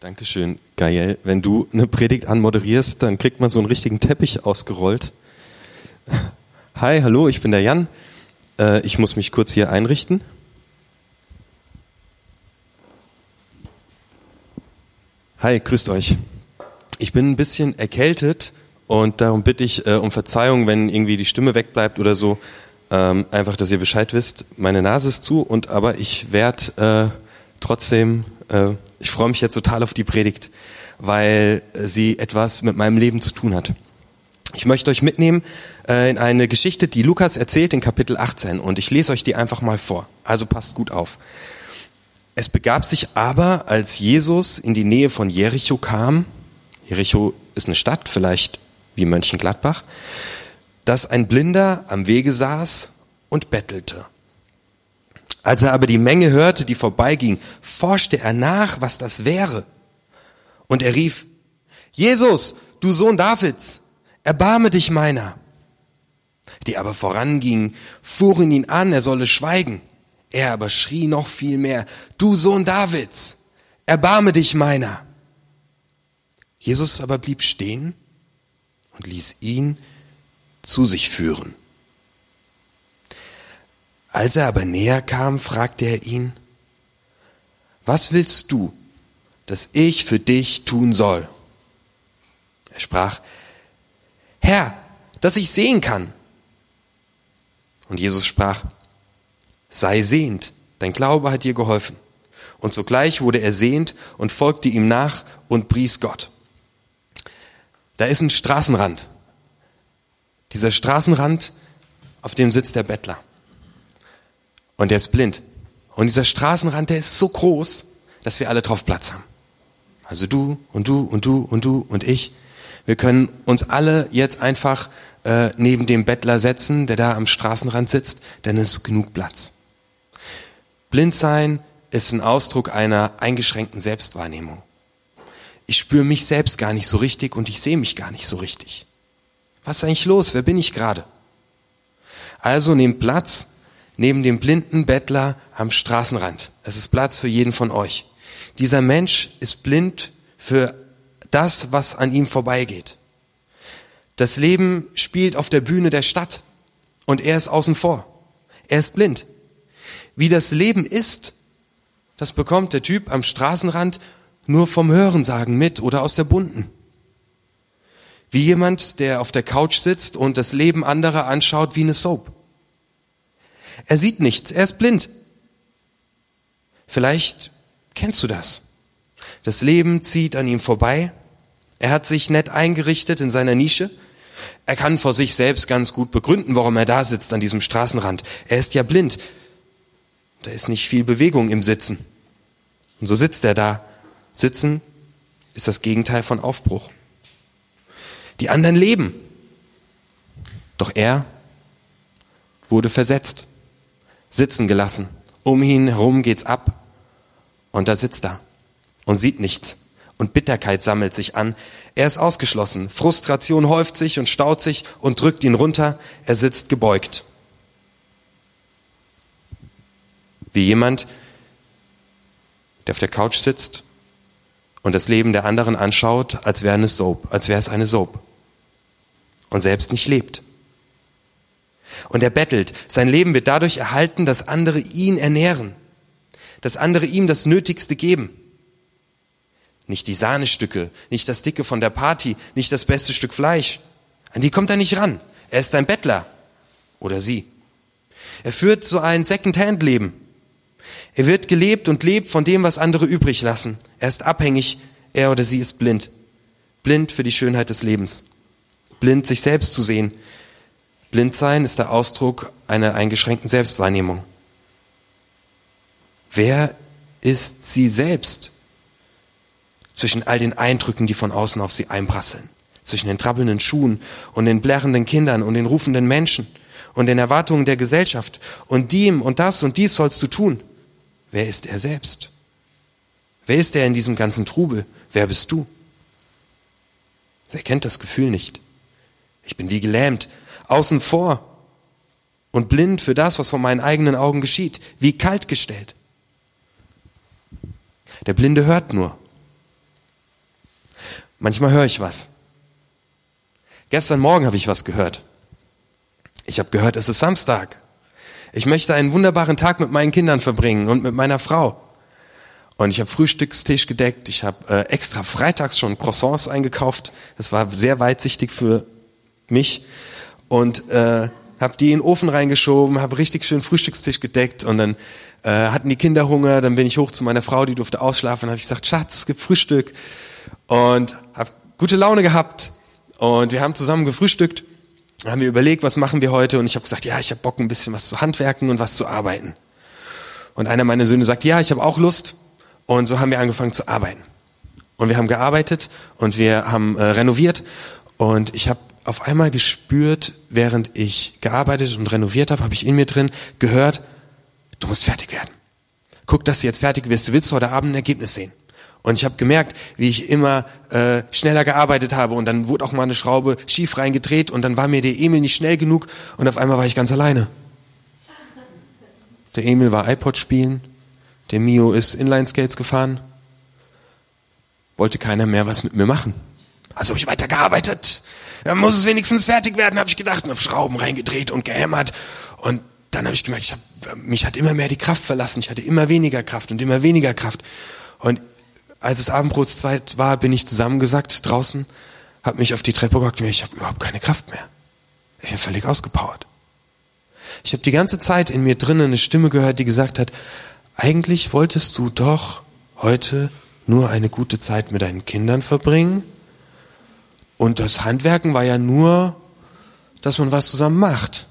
Dankeschön, Gael. Wenn du eine Predigt anmoderierst, dann kriegt man so einen richtigen Teppich ausgerollt. Hi, hallo, ich bin der Jan. Äh, ich muss mich kurz hier einrichten. Hi, grüßt euch. Ich bin ein bisschen erkältet und darum bitte ich äh, um Verzeihung, wenn irgendwie die Stimme wegbleibt oder so. Ähm, einfach, dass ihr Bescheid wisst. Meine Nase ist zu und aber ich werde äh, trotzdem, ich freue mich jetzt total auf die Predigt, weil sie etwas mit meinem Leben zu tun hat. Ich möchte euch mitnehmen äh, in eine Geschichte, die Lukas erzählt in Kapitel 18 und ich lese euch die einfach mal vor. Also passt gut auf. Es begab sich aber, als Jesus in die Nähe von Jericho kam, Jericho ist eine Stadt, vielleicht wie Mönchengladbach, dass ein Blinder am Wege saß und bettelte. Als er aber die Menge hörte, die vorbeiging, forschte er nach, was das wäre. Und er rief, Jesus, du Sohn Davids, erbarme dich meiner. Die aber vorangingen, fuhren ihn an, er solle schweigen. Er aber schrie noch viel mehr, du Sohn Davids, erbarme dich meiner. Jesus aber blieb stehen und ließ ihn zu sich führen. Als er aber näher kam, fragte er ihn, was willst du, dass ich für dich tun soll? Er sprach, Herr, dass ich sehen kann. Und Jesus sprach, sei sehend, dein Glaube hat dir geholfen. Und sogleich wurde er sehend und folgte ihm nach und pries Gott. Da ist ein Straßenrand. Dieser Straßenrand, auf dem sitzt der Bettler. Und der ist blind. Und dieser Straßenrand, der ist so groß, dass wir alle drauf Platz haben. Also du und du und du und du und ich. Wir können uns alle jetzt einfach äh, neben dem Bettler setzen, der da am Straßenrand sitzt, denn es ist genug Platz. Blind sein ist ein Ausdruck einer eingeschränkten Selbstwahrnehmung. Ich spüre mich selbst gar nicht so richtig und ich sehe mich gar nicht so richtig. Was ist eigentlich los? Wer bin ich gerade? Also nehmt Platz neben dem blinden Bettler am Straßenrand. Es ist Platz für jeden von euch. Dieser Mensch ist blind für das, was an ihm vorbeigeht. Das Leben spielt auf der Bühne der Stadt und er ist außen vor. Er ist blind. Wie das Leben ist, das bekommt der Typ am Straßenrand nur vom Hörensagen mit oder aus der Bunten. Wie jemand, der auf der Couch sitzt und das Leben anderer anschaut wie eine Soap. Er sieht nichts, er ist blind. Vielleicht kennst du das. Das Leben zieht an ihm vorbei. Er hat sich nett eingerichtet in seiner Nische. Er kann vor sich selbst ganz gut begründen, warum er da sitzt an diesem Straßenrand. Er ist ja blind. Da ist nicht viel Bewegung im Sitzen. Und so sitzt er da. Sitzen ist das Gegenteil von Aufbruch. Die anderen leben. Doch er wurde versetzt, sitzen gelassen. Um ihn herum geht's ab. Und da sitzt er und sieht nichts. Und Bitterkeit sammelt sich an. Er ist ausgeschlossen. Frustration häuft sich und staut sich und drückt ihn runter. Er sitzt gebeugt. Wie jemand, der auf der Couch sitzt und das Leben der anderen anschaut, als wäre eine Soap, als wäre es eine Soap und selbst nicht lebt. Und er bettelt. Sein Leben wird dadurch erhalten, dass andere ihn ernähren, dass andere ihm das Nötigste geben. Nicht die Sahnestücke, nicht das Dicke von der Party, nicht das beste Stück Fleisch. An die kommt er nicht ran. Er ist ein Bettler. Oder sie. Er führt so ein Second-Hand-Leben. Er wird gelebt und lebt von dem, was andere übrig lassen. Er ist abhängig, er oder sie ist blind. Blind für die Schönheit des Lebens blind sich selbst zu sehen. Blind sein ist der Ausdruck einer eingeschränkten Selbstwahrnehmung. Wer ist sie selbst? Zwischen all den Eindrücken, die von außen auf sie einprasseln. Zwischen den trabbelnden Schuhen und den blärrenden Kindern und den rufenden Menschen und den Erwartungen der Gesellschaft und dem und das und dies sollst du tun. Wer ist er selbst? Wer ist er in diesem ganzen Trubel? Wer bist du? Wer kennt das Gefühl nicht? Ich bin wie gelähmt, außen vor und blind für das, was vor meinen eigenen Augen geschieht, wie kalt gestellt. Der Blinde hört nur, Manchmal höre ich was. Gestern Morgen habe ich was gehört. Ich habe gehört, es ist Samstag. Ich möchte einen wunderbaren Tag mit meinen Kindern verbringen und mit meiner Frau. Und ich habe Frühstückstisch gedeckt. Ich habe äh, extra freitags schon Croissants eingekauft. Das war sehr weitsichtig für mich. Und äh, habe die in den Ofen reingeschoben, habe richtig schön Frühstückstisch gedeckt und dann äh, hatten die Kinder Hunger. Dann bin ich hoch zu meiner Frau, die durfte ausschlafen. Habe ich gesagt, Schatz, es gibt Frühstück und habe gute Laune gehabt. Und wir haben zusammen gefrühstückt. Haben wir überlegt, was machen wir heute? Und ich habe gesagt, ja, ich habe Bock, ein bisschen was zu handwerken und was zu arbeiten. Und einer meiner Söhne sagt, ja, ich habe auch Lust. Und so haben wir angefangen zu arbeiten. Und wir haben gearbeitet und wir haben äh, renoviert. Und ich habe auf einmal gespürt, während ich gearbeitet und renoviert habe, habe ich in mir drin gehört, du musst fertig werden. Guck, dass du jetzt fertig wirst. Du willst heute Abend ein Ergebnis sehen. Und ich habe gemerkt, wie ich immer äh, schneller gearbeitet habe und dann wurde auch mal eine Schraube schief reingedreht und dann war mir der Emil nicht schnell genug und auf einmal war ich ganz alleine. Der Emil war iPod spielen, der Mio ist Inline-Skates gefahren. Wollte keiner mehr was mit mir machen. Also habe ich weitergearbeitet. Dann muss es wenigstens fertig werden, habe ich gedacht und habe Schrauben reingedreht und gehämmert. Und dann habe ich gemerkt, ich hab, mich hat immer mehr die Kraft verlassen. Ich hatte immer weniger Kraft und immer weniger Kraft. Und als es Abendbrotszeit war, bin ich zusammengesackt draußen, habe mich auf die Treppe gehockt und ich habe überhaupt keine Kraft mehr. Ich bin völlig ausgepowert. Ich habe die ganze Zeit in mir drinnen eine Stimme gehört, die gesagt hat, eigentlich wolltest du doch heute nur eine gute Zeit mit deinen Kindern verbringen. Und das Handwerken war ja nur, dass man was zusammen macht.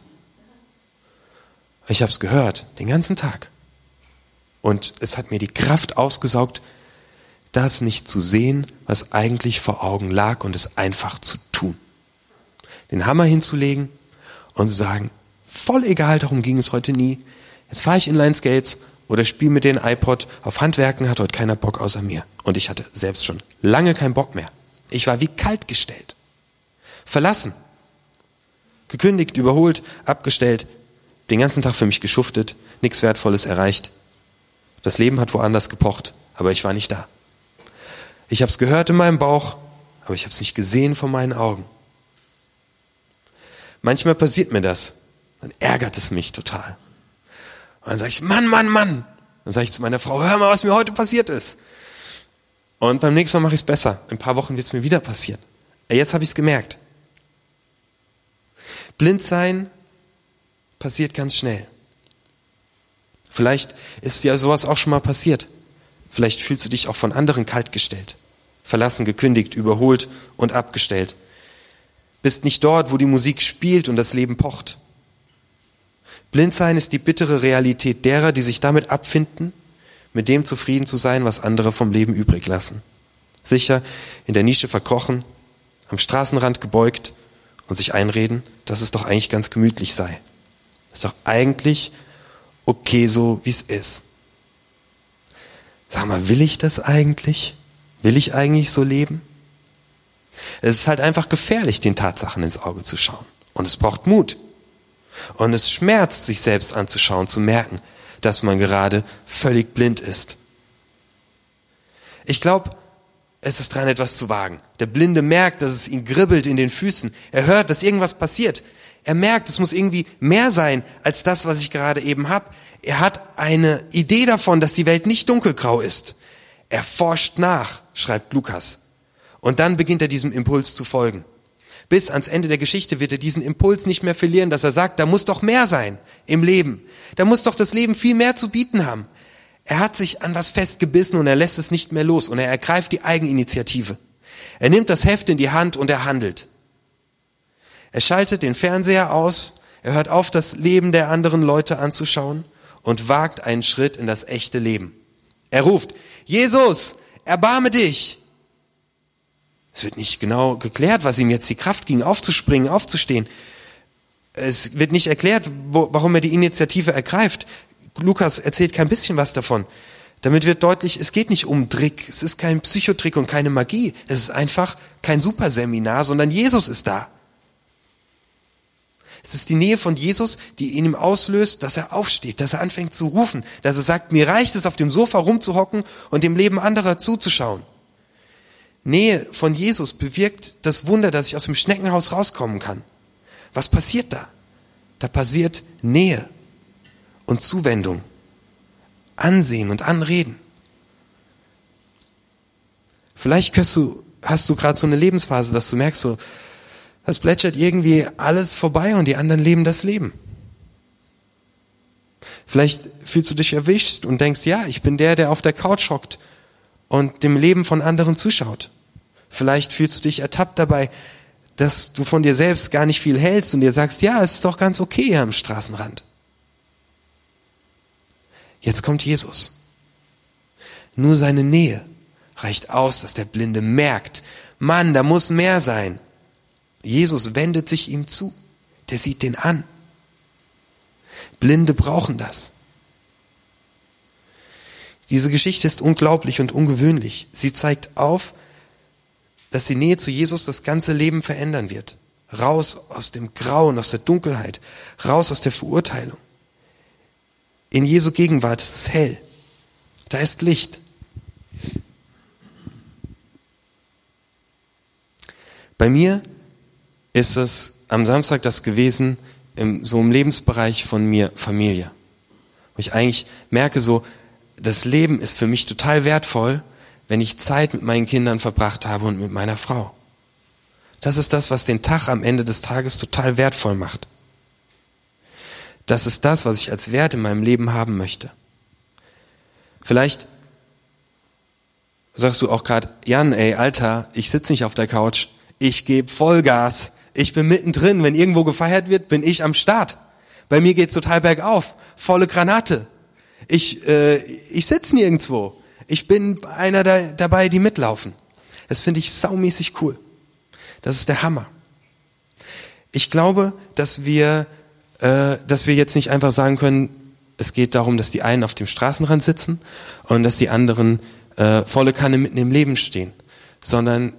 Ich habe es gehört, den ganzen Tag. Und es hat mir die Kraft ausgesaugt, das nicht zu sehen, was eigentlich vor Augen lag und es einfach zu tun. Den Hammer hinzulegen und zu sagen, voll egal, darum ging es heute nie. Jetzt fahre ich Inline Skates oder spiele mit den iPod. Auf Handwerken hat heute keiner Bock außer mir. Und ich hatte selbst schon lange keinen Bock mehr. Ich war wie kalt gestellt. Verlassen. Gekündigt, überholt, abgestellt. Den ganzen Tag für mich geschuftet. Nichts Wertvolles erreicht. Das Leben hat woanders gepocht, aber ich war nicht da. Ich habe es gehört in meinem Bauch, aber ich habe es nicht gesehen vor meinen Augen. Manchmal passiert mir das. Dann ärgert es mich total. Und dann sage ich, Mann, Mann, Mann. Dann sage ich zu meiner Frau, hör mal, was mir heute passiert ist. Und beim nächsten Mal mache ich es besser. In ein paar Wochen wird es mir wieder passieren. Jetzt habe ich es gemerkt. Blind sein passiert ganz schnell. Vielleicht ist ja sowas auch schon mal passiert. Vielleicht fühlst du dich auch von anderen kaltgestellt, verlassen, gekündigt, überholt und abgestellt. Bist nicht dort, wo die Musik spielt und das Leben pocht. Blindsein ist die bittere Realität derer, die sich damit abfinden, mit dem zufrieden zu sein, was andere vom Leben übrig lassen. Sicher in der Nische verkrochen, am Straßenrand gebeugt und sich einreden, dass es doch eigentlich ganz gemütlich sei. Ist doch eigentlich okay so, wie es ist. Sag mal, will ich das eigentlich? Will ich eigentlich so leben? Es ist halt einfach gefährlich, den Tatsachen ins Auge zu schauen. Und es braucht Mut. Und es schmerzt, sich selbst anzuschauen, zu merken, dass man gerade völlig blind ist. Ich glaube, es ist dran, etwas zu wagen. Der Blinde merkt, dass es ihn gribbelt in den Füßen. Er hört, dass irgendwas passiert. Er merkt, es muss irgendwie mehr sein als das, was ich gerade eben habe. Er hat eine Idee davon, dass die Welt nicht dunkelgrau ist. Er forscht nach, schreibt Lukas. Und dann beginnt er diesem Impuls zu folgen. Bis ans Ende der Geschichte wird er diesen Impuls nicht mehr verlieren, dass er sagt, da muss doch mehr sein im Leben. Da muss doch das Leben viel mehr zu bieten haben. Er hat sich an was festgebissen und er lässt es nicht mehr los und er ergreift die Eigeninitiative. Er nimmt das Heft in die Hand und er handelt. Er schaltet den Fernseher aus, er hört auf, das Leben der anderen Leute anzuschauen und wagt einen Schritt in das echte Leben. Er ruft, Jesus, erbarme dich. Es wird nicht genau geklärt, was ihm jetzt die Kraft ging, aufzuspringen, aufzustehen. Es wird nicht erklärt, wo, warum er die Initiative ergreift. Lukas erzählt kein bisschen was davon. Damit wird deutlich, es geht nicht um Trick, es ist kein Psychotrick und keine Magie. Es ist einfach kein Superseminar, sondern Jesus ist da. Es ist die Nähe von Jesus, die in ihm auslöst, dass er aufsteht, dass er anfängt zu rufen, dass er sagt, mir reicht es, auf dem Sofa rumzuhocken und dem Leben anderer zuzuschauen. Nähe von Jesus bewirkt das Wunder, dass ich aus dem Schneckenhaus rauskommen kann. Was passiert da? Da passiert Nähe und Zuwendung, Ansehen und Anreden. Vielleicht hast du, hast du gerade so eine Lebensphase, dass du merkst, so, das plätschert irgendwie alles vorbei und die anderen leben das Leben. Vielleicht fühlst du dich erwischt und denkst, ja, ich bin der, der auf der Couch hockt und dem Leben von anderen zuschaut. Vielleicht fühlst du dich ertappt dabei, dass du von dir selbst gar nicht viel hältst und dir sagst, ja, es ist doch ganz okay hier am Straßenrand. Jetzt kommt Jesus. Nur seine Nähe reicht aus, dass der Blinde merkt, Mann, da muss mehr sein. Jesus wendet sich ihm zu. Der sieht den an. Blinde brauchen das. Diese Geschichte ist unglaublich und ungewöhnlich. Sie zeigt auf, dass die Nähe zu Jesus das ganze Leben verändern wird. Raus aus dem Grauen, aus der Dunkelheit, raus aus der Verurteilung. In Jesu Gegenwart ist es hell. Da ist Licht. Bei mir ist es am Samstag das gewesen, im, so im Lebensbereich von mir Familie. Wo ich eigentlich merke, so, das Leben ist für mich total wertvoll, wenn ich Zeit mit meinen Kindern verbracht habe und mit meiner Frau. Das ist das, was den Tag am Ende des Tages total wertvoll macht. Das ist das, was ich als Wert in meinem Leben haben möchte. Vielleicht sagst du auch gerade, Jan, ey, Alter, ich sitze nicht auf der Couch, ich gebe Vollgas. Ich bin mittendrin. Wenn irgendwo gefeiert wird, bin ich am Start. Bei mir geht's total bergauf. Volle Granate. Ich, äh, ich sitze nirgendwo. Ich bin einer da, dabei, die mitlaufen. Das finde ich saumäßig cool. Das ist der Hammer. Ich glaube, dass wir, äh, dass wir jetzt nicht einfach sagen können, es geht darum, dass die einen auf dem Straßenrand sitzen und dass die anderen äh, volle Kanne mitten im Leben stehen, sondern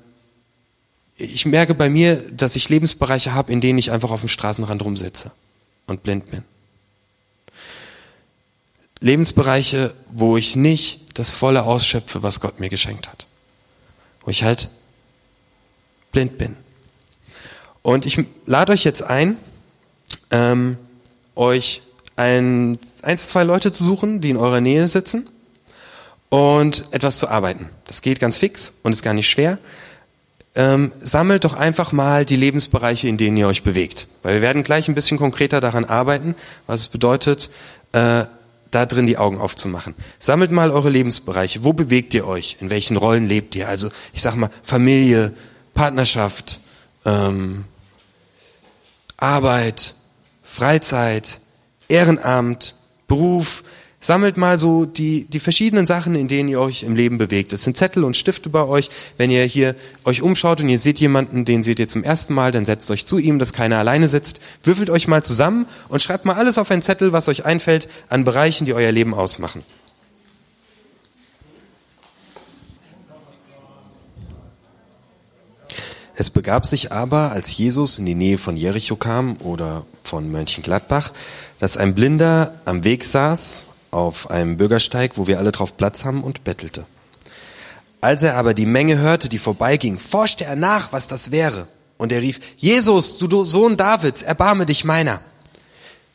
ich merke bei mir, dass ich Lebensbereiche habe, in denen ich einfach auf dem Straßenrand rumsitze und blind bin. Lebensbereiche, wo ich nicht das volle ausschöpfe, was Gott mir geschenkt hat. Wo ich halt blind bin. Und ich lade euch jetzt ein, ähm, euch ein, eins, zwei Leute zu suchen, die in eurer Nähe sitzen und etwas zu arbeiten. Das geht ganz fix und ist gar nicht schwer ähm, sammelt doch einfach mal die Lebensbereiche, in denen ihr euch bewegt. Weil wir werden gleich ein bisschen konkreter daran arbeiten, was es bedeutet, äh, da drin die Augen aufzumachen. Sammelt mal eure Lebensbereiche. Wo bewegt ihr euch? In welchen Rollen lebt ihr? Also ich sag mal Familie, Partnerschaft, ähm, Arbeit, Freizeit, Ehrenamt, Beruf, Sammelt mal so die, die verschiedenen Sachen, in denen ihr euch im Leben bewegt. Es sind Zettel und Stifte bei euch. Wenn ihr hier euch umschaut und ihr seht jemanden, den seht ihr zum ersten Mal, dann setzt euch zu ihm, dass keiner alleine sitzt. Würfelt euch mal zusammen und schreibt mal alles auf einen Zettel, was euch einfällt an Bereichen, die euer Leben ausmachen. Es begab sich aber, als Jesus in die Nähe von Jericho kam oder von Mönchengladbach, dass ein Blinder am Weg saß auf einem Bürgersteig, wo wir alle drauf Platz haben, und bettelte. Als er aber die Menge hörte, die vorbeiging, forschte er nach, was das wäre. Und er rief, Jesus, du Sohn Davids, erbarme dich meiner.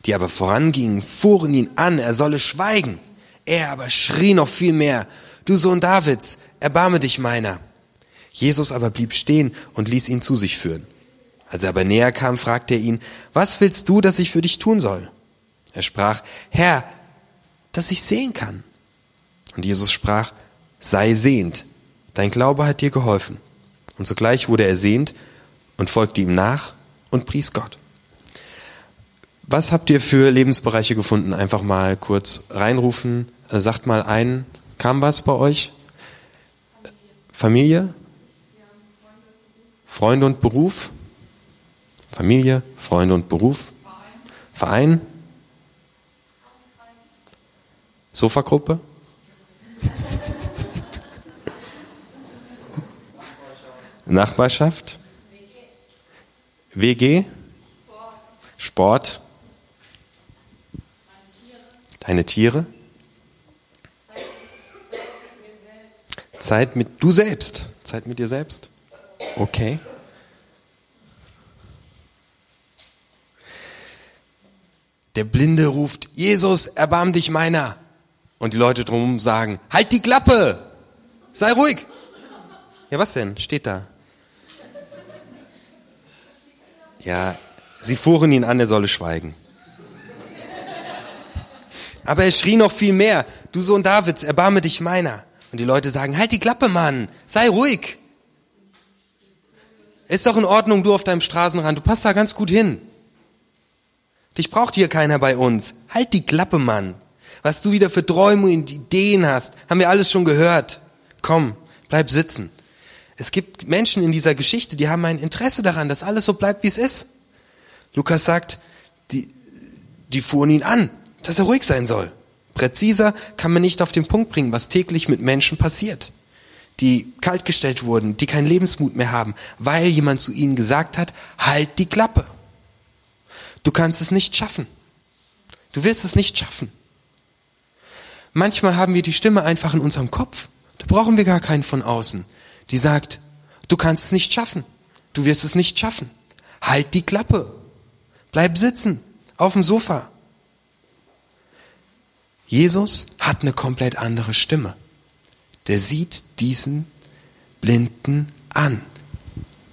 Die aber vorangingen, fuhren ihn an, er solle schweigen. Er aber schrie noch viel mehr, du Sohn Davids, erbarme dich meiner. Jesus aber blieb stehen und ließ ihn zu sich führen. Als er aber näher kam, fragte er ihn, was willst du, dass ich für dich tun soll? Er sprach, Herr, dass ich sehen kann. Und Jesus sprach, sei sehend, dein Glaube hat dir geholfen. Und sogleich wurde er sehend und folgte ihm nach und pries Gott. Was habt ihr für Lebensbereiche gefunden? Einfach mal kurz reinrufen. Also sagt mal ein, kam was bei euch? Familie? Freunde und Beruf? Familie, Freunde und Beruf? Verein? Sofagruppe? Nachbarschaft? WG? Sport? Deine Tiere? Zeit mit du selbst. Zeit mit dir selbst? Okay. Der Blinde ruft, Jesus, erbarm dich meiner. Und die Leute drumherum sagen, halt die Klappe! Sei ruhig! Ja, was denn? Steht da. Ja, sie fuhren ihn an, er solle schweigen. Aber er schrie noch viel mehr, du Sohn Davids, erbarme dich meiner. Und die Leute sagen, halt die Klappe, Mann, sei ruhig. Ist doch in Ordnung, du auf deinem Straßenrand, du passt da ganz gut hin. Dich braucht hier keiner bei uns. Halt die Klappe, Mann. Was du wieder für Träume und Ideen hast, haben wir alles schon gehört. Komm, bleib sitzen. Es gibt Menschen in dieser Geschichte, die haben ein Interesse daran, dass alles so bleibt, wie es ist. Lukas sagt, die, die fuhren ihn an, dass er ruhig sein soll. Präziser kann man nicht auf den Punkt bringen, was täglich mit Menschen passiert, die kaltgestellt wurden, die keinen Lebensmut mehr haben, weil jemand zu ihnen gesagt hat, halt die Klappe. Du kannst es nicht schaffen. Du wirst es nicht schaffen. Manchmal haben wir die Stimme einfach in unserem Kopf. Da brauchen wir gar keinen von außen, die sagt, du kannst es nicht schaffen. Du wirst es nicht schaffen. Halt die Klappe. Bleib sitzen auf dem Sofa. Jesus hat eine komplett andere Stimme. Der sieht diesen Blinden an.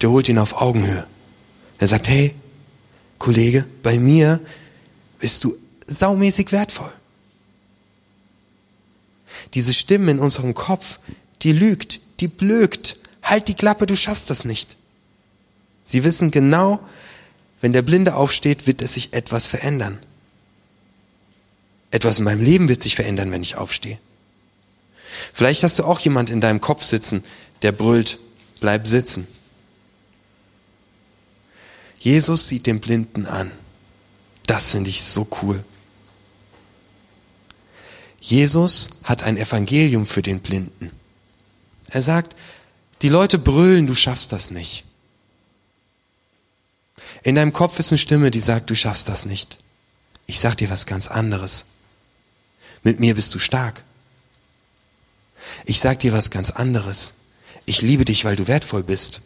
Der holt ihn auf Augenhöhe. Er sagt, hey, Kollege, bei mir bist du saumäßig wertvoll. Diese Stimme in unserem Kopf, die lügt, die blökt. Halt die Klappe, du schaffst das nicht. Sie wissen genau, wenn der Blinde aufsteht, wird es sich etwas verändern. Etwas in meinem Leben wird sich verändern, wenn ich aufstehe. Vielleicht hast du auch jemand in deinem Kopf sitzen, der brüllt, bleib sitzen. Jesus sieht den Blinden an. Das finde ich so cool. Jesus hat ein Evangelium für den Blinden. Er sagt, die Leute brüllen, du schaffst das nicht. In deinem Kopf ist eine Stimme, die sagt, du schaffst das nicht. Ich sag dir was ganz anderes. Mit mir bist du stark. Ich sag dir was ganz anderes. Ich liebe dich, weil du wertvoll bist.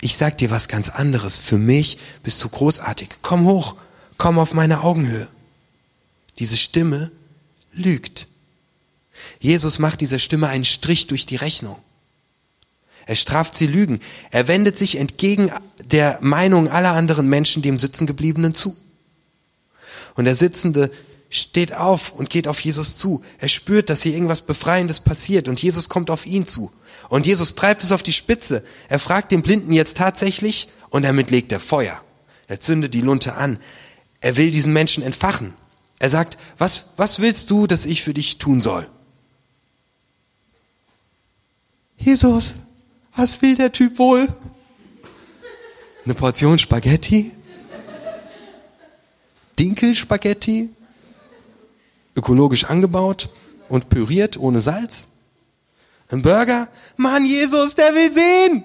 Ich sag dir was ganz anderes. Für mich bist du großartig. Komm hoch. Komm auf meine Augenhöhe. Diese Stimme lügt. Jesus macht dieser Stimme einen Strich durch die Rechnung. Er straft sie Lügen. Er wendet sich entgegen der Meinung aller anderen Menschen dem Sitzengebliebenen zu. Und der Sitzende steht auf und geht auf Jesus zu. Er spürt, dass hier irgendwas Befreiendes passiert und Jesus kommt auf ihn zu. Und Jesus treibt es auf die Spitze. Er fragt den Blinden jetzt tatsächlich und damit legt er Feuer. Er zündet die Lunte an. Er will diesen Menschen entfachen. Er sagt, was, was willst du, dass ich für dich tun soll? Jesus, was will der Typ wohl? Eine Portion Spaghetti? Dinkelspaghetti? Ökologisch angebaut und püriert ohne Salz? Ein Burger? Mann, Jesus, der will sehen.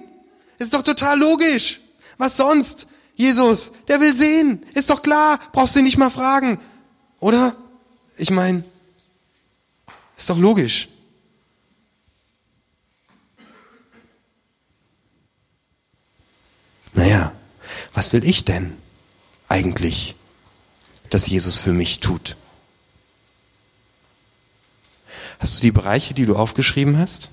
Ist doch total logisch. Was sonst? Jesus, der will sehen. Ist doch klar. Brauchst du nicht mal fragen. Oder? Ich meine, ist doch logisch. Naja, was will ich denn eigentlich, dass Jesus für mich tut? Hast du die Bereiche, die du aufgeschrieben hast?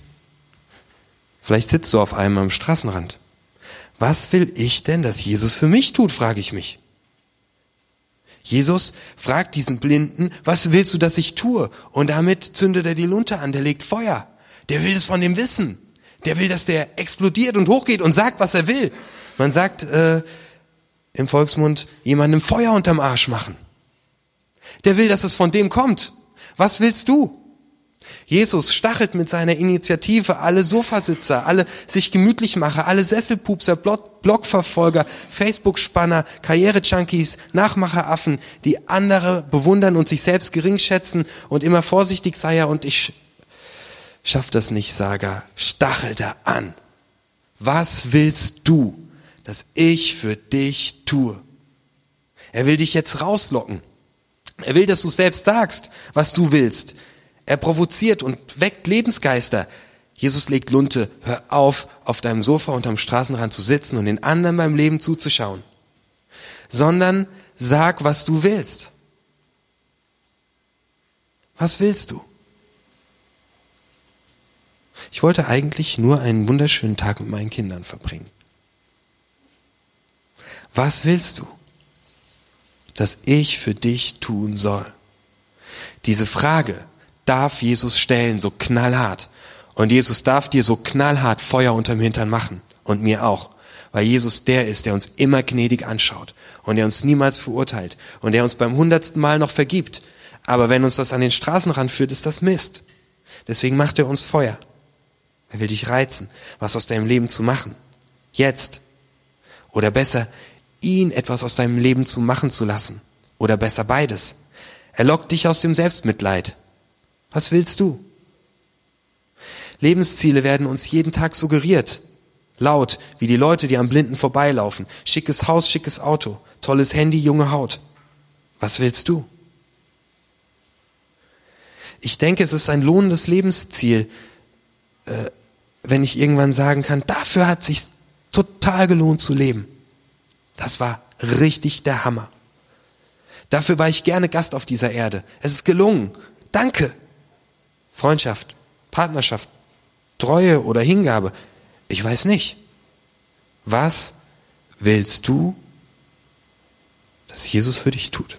Vielleicht sitzt du auf einem am Straßenrand. Was will ich denn, dass Jesus für mich tut, frage ich mich. Jesus fragt diesen Blinden, was willst du, dass ich tue? Und damit zündet er die Lunte an, der legt Feuer. Der will es von dem wissen. Der will, dass der explodiert und hochgeht und sagt, was er will. Man sagt äh, im Volksmund, jemandem Feuer unterm Arsch machen. Der will, dass es von dem kommt. Was willst du? Jesus stachelt mit seiner Initiative alle Sofasitzer, alle sich gemütlich macher, alle Sesselpupser, Blogverfolger, Facebook-Spanner, Karriere-Junkies, Nachmacheraffen, die andere bewundern und sich selbst gering schätzen und immer vorsichtig sei er und ich schaff das nicht, Saga, stachelt er an. Was willst du, dass ich für dich tue? Er will dich jetzt rauslocken. Er will, dass du selbst sagst, was du willst. Er provoziert und weckt Lebensgeister. Jesus legt Lunte, hör auf, auf deinem Sofa unterm Straßenrand zu sitzen und den anderen beim Leben zuzuschauen, sondern sag, was du willst. Was willst du? Ich wollte eigentlich nur einen wunderschönen Tag mit meinen Kindern verbringen. Was willst du, dass ich für dich tun soll? Diese Frage darf Jesus stellen, so knallhart. Und Jesus darf dir so knallhart Feuer unterm Hintern machen. Und mir auch. Weil Jesus der ist, der uns immer gnädig anschaut. Und der uns niemals verurteilt. Und der uns beim hundertsten Mal noch vergibt. Aber wenn uns das an den Straßenrand führt, ist das Mist. Deswegen macht er uns Feuer. Er will dich reizen, was aus deinem Leben zu machen. Jetzt. Oder besser, ihn etwas aus deinem Leben zu machen zu lassen. Oder besser beides. Er lockt dich aus dem Selbstmitleid. Was willst du? Lebensziele werden uns jeden Tag suggeriert. Laut, wie die Leute, die am Blinden vorbeilaufen. Schickes Haus, schickes Auto. Tolles Handy, junge Haut. Was willst du? Ich denke, es ist ein lohnendes Lebensziel, äh, wenn ich irgendwann sagen kann, dafür hat sich total gelohnt zu leben. Das war richtig der Hammer. Dafür war ich gerne Gast auf dieser Erde. Es ist gelungen. Danke. Freundschaft, Partnerschaft, Treue oder Hingabe. Ich weiß nicht. Was willst du, dass Jesus für dich tut?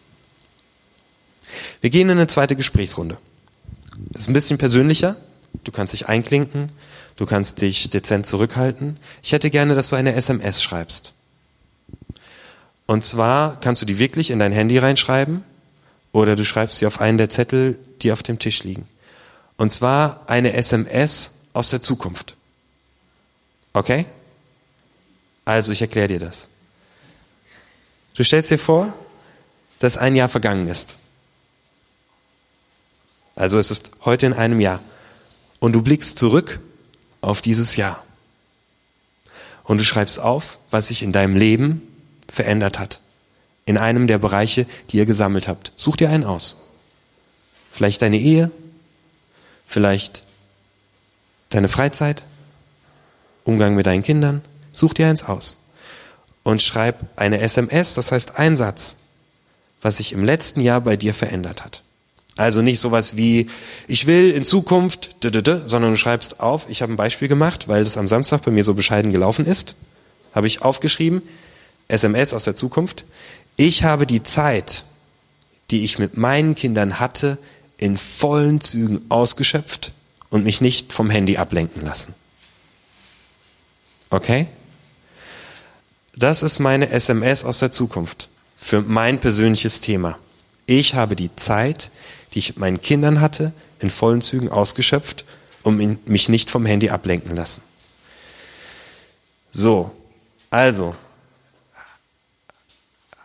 Wir gehen in eine zweite Gesprächsrunde. Das ist ein bisschen persönlicher. Du kannst dich einklinken. Du kannst dich dezent zurückhalten. Ich hätte gerne, dass du eine SMS schreibst. Und zwar kannst du die wirklich in dein Handy reinschreiben oder du schreibst sie auf einen der Zettel, die auf dem Tisch liegen. Und zwar eine SMS aus der Zukunft. Okay? Also, ich erkläre dir das. Du stellst dir vor, dass ein Jahr vergangen ist. Also es ist heute in einem Jahr. Und du blickst zurück auf dieses Jahr. Und du schreibst auf, was sich in deinem Leben verändert hat. In einem der Bereiche, die ihr gesammelt habt. Such dir einen aus. Vielleicht deine Ehe, vielleicht deine Freizeit, Umgang mit deinen Kindern. Such dir eins aus. Und schreib eine SMS, das heißt ein Satz, was sich im letzten Jahr bei dir verändert hat. Also nicht sowas wie, ich will in Zukunft, sondern du schreibst auf, ich habe ein Beispiel gemacht, weil das am Samstag bei mir so bescheiden gelaufen ist, habe ich aufgeschrieben, SMS aus der Zukunft, ich habe die Zeit, die ich mit meinen Kindern hatte, in vollen Zügen ausgeschöpft und mich nicht vom Handy ablenken lassen. Okay? Das ist meine SMS aus der Zukunft für mein persönliches Thema. Ich habe die Zeit, die ich mit meinen Kindern hatte, in vollen Zügen ausgeschöpft und mich nicht vom Handy ablenken lassen. So, also,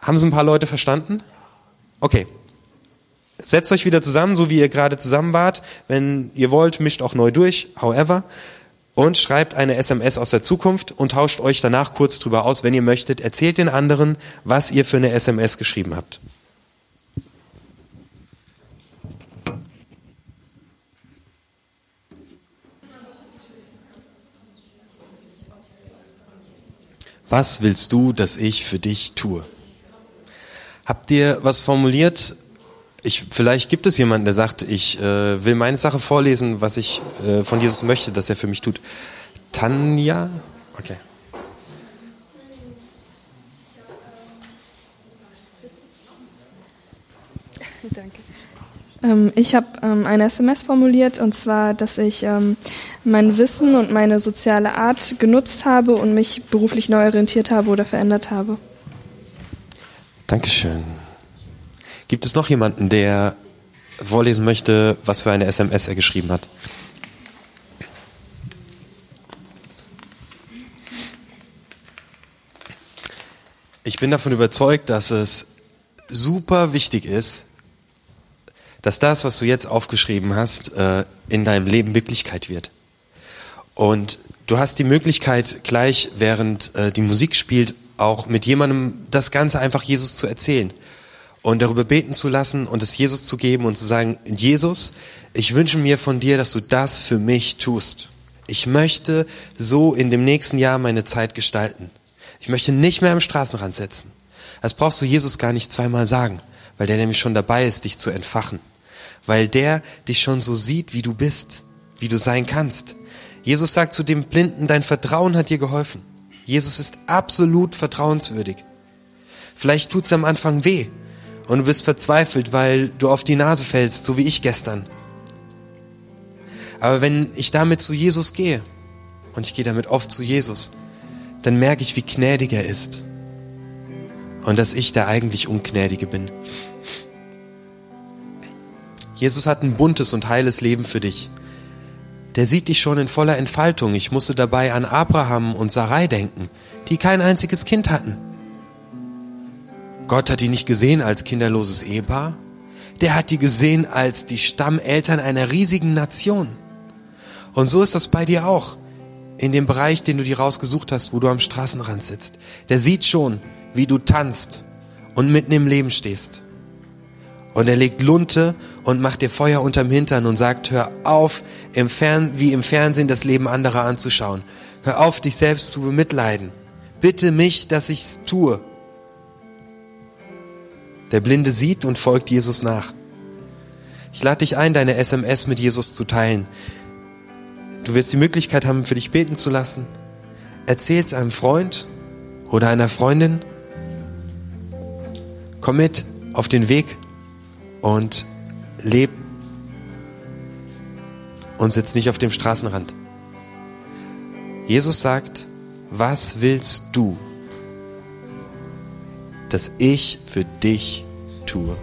haben Sie ein paar Leute verstanden? Okay. Setzt euch wieder zusammen, so wie ihr gerade zusammen wart. Wenn ihr wollt, mischt auch neu durch, however. Und schreibt eine SMS aus der Zukunft und tauscht euch danach kurz drüber aus, wenn ihr möchtet. Erzählt den anderen, was ihr für eine SMS geschrieben habt. Was willst du, dass ich für dich tue? Habt ihr was formuliert? Ich, vielleicht gibt es jemanden, der sagt, ich äh, will meine Sache vorlesen, was ich äh, von Jesus möchte, dass er für mich tut. Tanja? Okay. Danke. Ähm, ich habe ähm, eine SMS formuliert und zwar, dass ich ähm, mein Wissen und meine soziale Art genutzt habe und mich beruflich neu orientiert habe oder verändert habe. Dankeschön. Gibt es noch jemanden, der vorlesen möchte, was für eine SMS er geschrieben hat? Ich bin davon überzeugt, dass es super wichtig ist, dass das, was du jetzt aufgeschrieben hast, äh, in deinem Leben Wirklichkeit wird. Und du hast die Möglichkeit, gleich während äh, die Musik spielt, auch mit jemandem das Ganze einfach Jesus zu erzählen und darüber beten zu lassen und es Jesus zu geben und zu sagen, Jesus, ich wünsche mir von dir, dass du das für mich tust. Ich möchte so in dem nächsten Jahr meine Zeit gestalten. Ich möchte nicht mehr am Straßenrand sitzen. Das brauchst du Jesus gar nicht zweimal sagen, weil der nämlich schon dabei ist, dich zu entfachen. Weil der dich schon so sieht, wie du bist, wie du sein kannst. Jesus sagt zu dem Blinden, dein Vertrauen hat dir geholfen. Jesus ist absolut vertrauenswürdig. Vielleicht tut's am Anfang weh und du bist verzweifelt, weil du auf die Nase fällst, so wie ich gestern. Aber wenn ich damit zu Jesus gehe, und ich gehe damit oft zu Jesus, dann merke ich, wie gnädig er ist. Und dass ich der eigentlich Ungnädige bin. Jesus hat ein buntes und heiles Leben für dich. Der sieht dich schon in voller Entfaltung. Ich musste dabei an Abraham und Sarai denken, die kein einziges Kind hatten. Gott hat die nicht gesehen als kinderloses Ehepaar. Der hat die gesehen als die Stammeltern einer riesigen Nation. Und so ist das bei dir auch. In dem Bereich, den du dir rausgesucht hast, wo du am Straßenrand sitzt. Der sieht schon, wie du tanzt und mitten im Leben stehst. Und er legt Lunte und macht dir Feuer unterm Hintern und sagt, hör auf, im Fern wie im Fernsehen das Leben anderer anzuschauen. Hör auf, dich selbst zu bemitleiden. Bitte mich, dass ich's tue. Der Blinde sieht und folgt Jesus nach. Ich lade dich ein, deine SMS mit Jesus zu teilen. Du wirst die Möglichkeit haben, für dich beten zu lassen. Erzähl es einem Freund oder einer Freundin. Komm mit auf den Weg und leb und sitz nicht auf dem Straßenrand. Jesus sagt, was willst du, dass ich für dich tue?